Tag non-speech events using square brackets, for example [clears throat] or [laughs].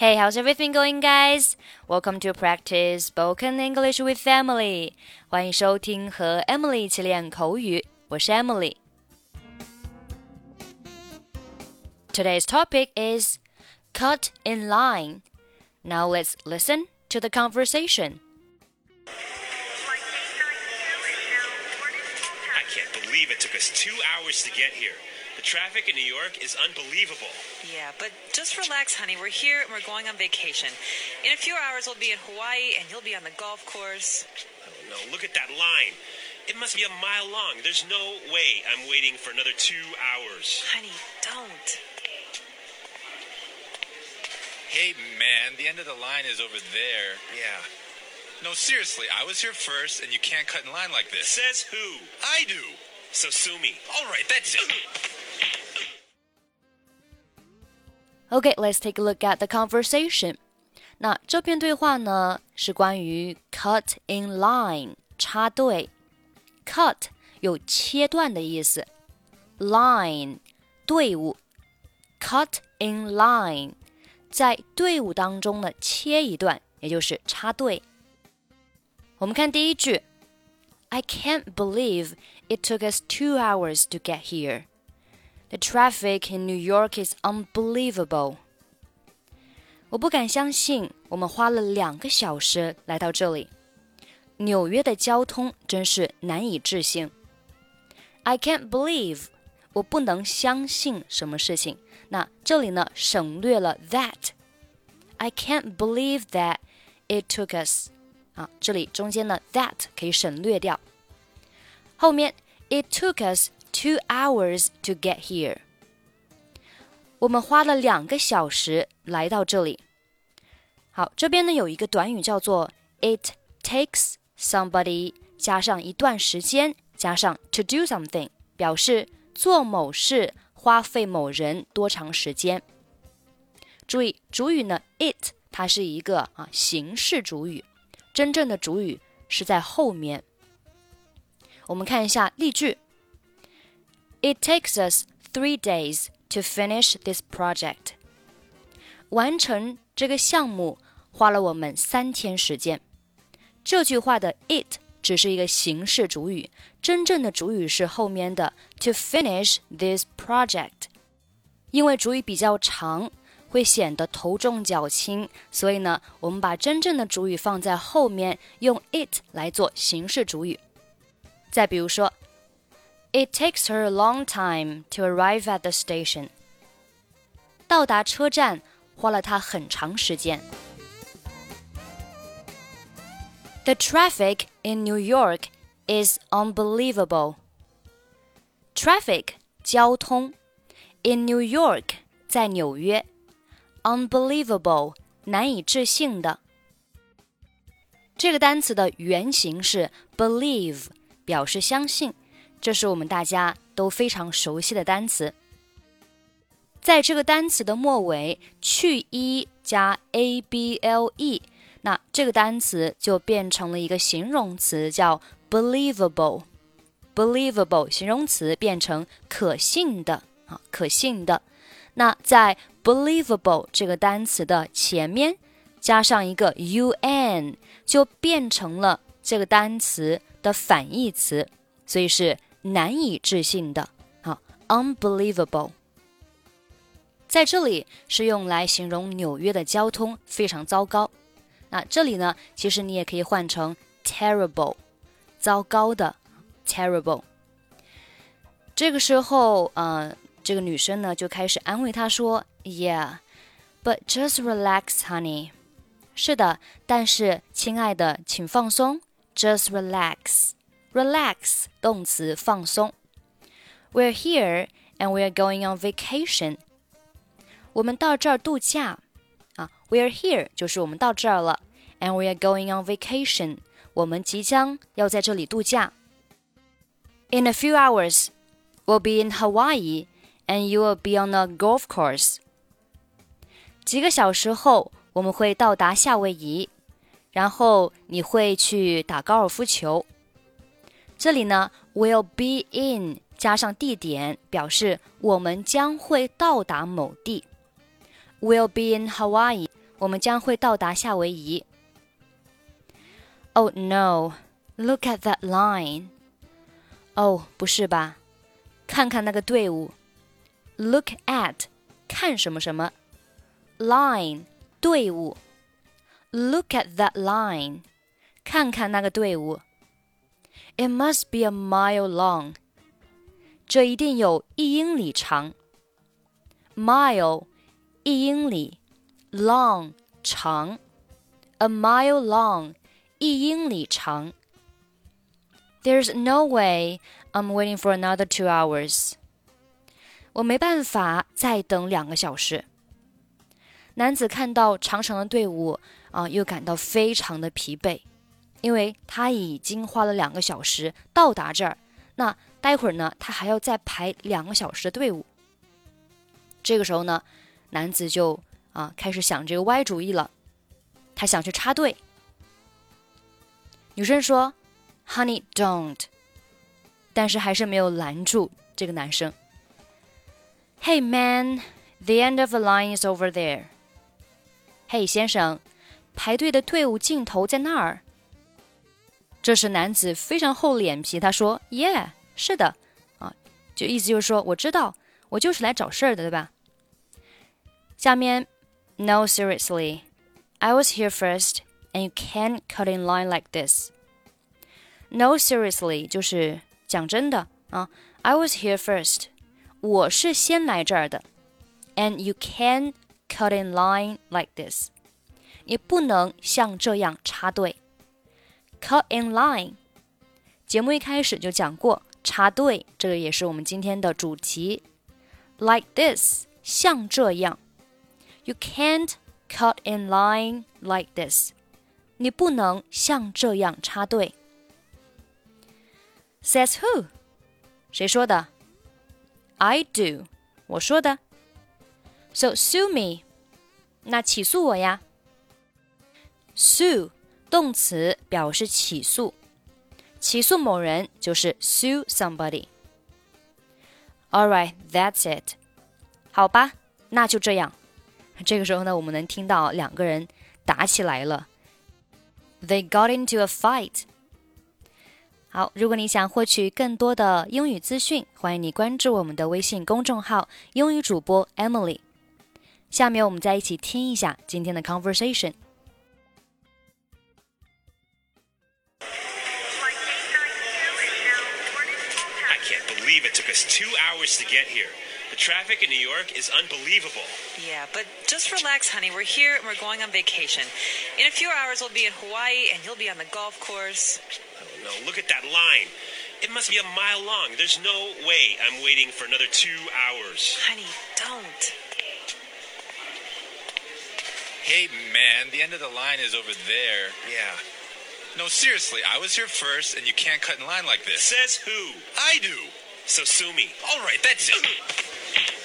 Hey, how's everything going, guys? Welcome to practice spoken English with Emily. 欢迎收听和 Emily 一起练口语，我是 Emily。Today's topic is cut in line. Now let's listen to the conversation. I can't believe it took us two hours to get here. The traffic in New York is unbelievable. Yeah, but just relax, honey. We're here and we're going on vacation. In a few hours, we'll be in Hawaii and you'll be on the golf course. Oh no, look at that line. It must be a mile long. There's no way I'm waiting for another two hours. Honey, don't. Hey, man, the end of the line is over there. Yeah. No, seriously, I was here first, and you can't cut in line like this. Says who? I do. So sue me. All right, that's it. [laughs] Okay, let's take a look at the conversation. 那这篇对话呢是关于 cut in line 插队。cut 有切断的意思，line 队伍，cut in line 在队伍当中呢切一段，也就是插队。我们看第一句，I can't believe it took us two hours to get here. The traffic in New York is unbelievable. 我不敢相信，我们花了两个小时来到这里。纽约的交通真是难以置信。I can't believe，我不能相信什么事情。那这里呢，省略了 that。I can't believe that it took us。啊，这里中间呢 that 可以省略掉。后面 it took us two hours to get here。我们花了两个小时来到这里。好，这边呢有一个短语叫做 it takes somebody 加上一段时间加上 to do something，表示做某事花费某人多长时间。注意主语呢 it 它是一个啊形式主语，真正的主语是在后面。我们看一下例句：It takes us three days to finish this project。完成这个项目花了我们三天时间。这句话的 it 只是一个形式主语，真正的主语是后面的 to finish this project。因为主语比较长，会显得头重脚轻，所以呢，我们把真正的主语放在后面，用 it 来做形式主语。再比如说 ，It takes her a long time to arrive at the station。到达车站花了她很长时间。The traffic in New York is unbelievable. Traffic 交通 in New York 在纽约，unbelievable 难以置信的。这个单词的原型是 believe，表示相信， 这是我们大家都非常熟悉的单词。在这个单词的末尾去 e 加 a b l e。那这个单词就变成了一个形容词，叫 believable。believable 形容词变成可信的啊，可信的。那在 believable 这个单词的前面加上一个 un，就变成了这个单词的反义词，所以是难以置信的啊，unbelievable。在这里是用来形容纽约的交通非常糟糕。那这里呢，其实你也可以换成 terrible，糟糕的 terrible。这个时候，呃，这个女生呢就开始安慰他说：“Yeah，but just relax, honey。”是的，但是亲爱的，请放松，just relax。relax 动词放松。We're here and we're going on vacation。我们到这儿度假。啊，We're here 就是我们到这儿了，and we are going on vacation，我们即将要在这里度假。In a few hours, we'll be in Hawaii, and you will be on a golf course。几个小时后，我们会到达夏威夷，然后你会去打高尔夫球。 这里呢，will be in 加上地点，表示我们将会到达某地。will be in Hawaii， 我们将会到达夏威夷。Oh no! Look at that line. 哦，不是吧？看看那个队伍。Look at 看什么什么，line 队伍。Look at that line，看看那个队伍。 It must be a mile long，这一定有一英里长。Mile 一英里，long 长，a mile long 一英里长。There's no way I'm waiting for another two hours。我没办法再等两个小时。男子看到长长的队伍啊，又感到非常的疲惫， 因为他已经花了两个小时到达这儿。那待会儿呢，他还要再排两个小时的队伍。这个时候呢，男子就啊开始想这个歪主意了，他想去插队。女生说：“Honey, don't。”但是还是没有拦住这个男生。Hey man, the end of the line is over there. 嘿先生，排队的队伍尽头在那儿。这时男子非常厚脸皮，他说：“Yeah，是的，啊，就意思就是说我知道，我就是来找事儿的，对吧？”下面，No seriously, I was here first, and you can't cut in line like this. No seriously 就是讲真的啊，I was here first，我是先来这儿的，and you can't cut in line like this，你不能像这样插队。Cut in line，节目一开始就讲过插队，这个也是我们今天的主题。Like this，像这样，you can't cut in line like this，你不能像这样插队。Says who？谁说的？I do，我说的。So sue me，那起诉我呀。Sue 动词表示起诉，起诉某人就是 sue somebody。All right, that's it。好吧，那就这样。这个时候呢，我们能听到两个人打起来了。They got into a fight。好，如果你想获取更多的英语资讯，欢迎你关注我们的微信公众号“英语主播 Emily”。下面我们再一起听一下今天的 conversation。Can't believe it took us two hours to get here. The traffic in New York is unbelievable. Yeah, but just relax, honey. We're here and we're going on vacation. In a few hours, we'll be in Hawaii and you'll be on the golf course. Oh, no, look at that line. It must be a mile long. There's no way I'm waiting for another two hours. Honey, don't. Hey, man, the end of the line is over there. Yeah. No, seriously, I was here first, and you can't cut in line like this. Says who? I do. So sue me. All right, that's it. [clears throat]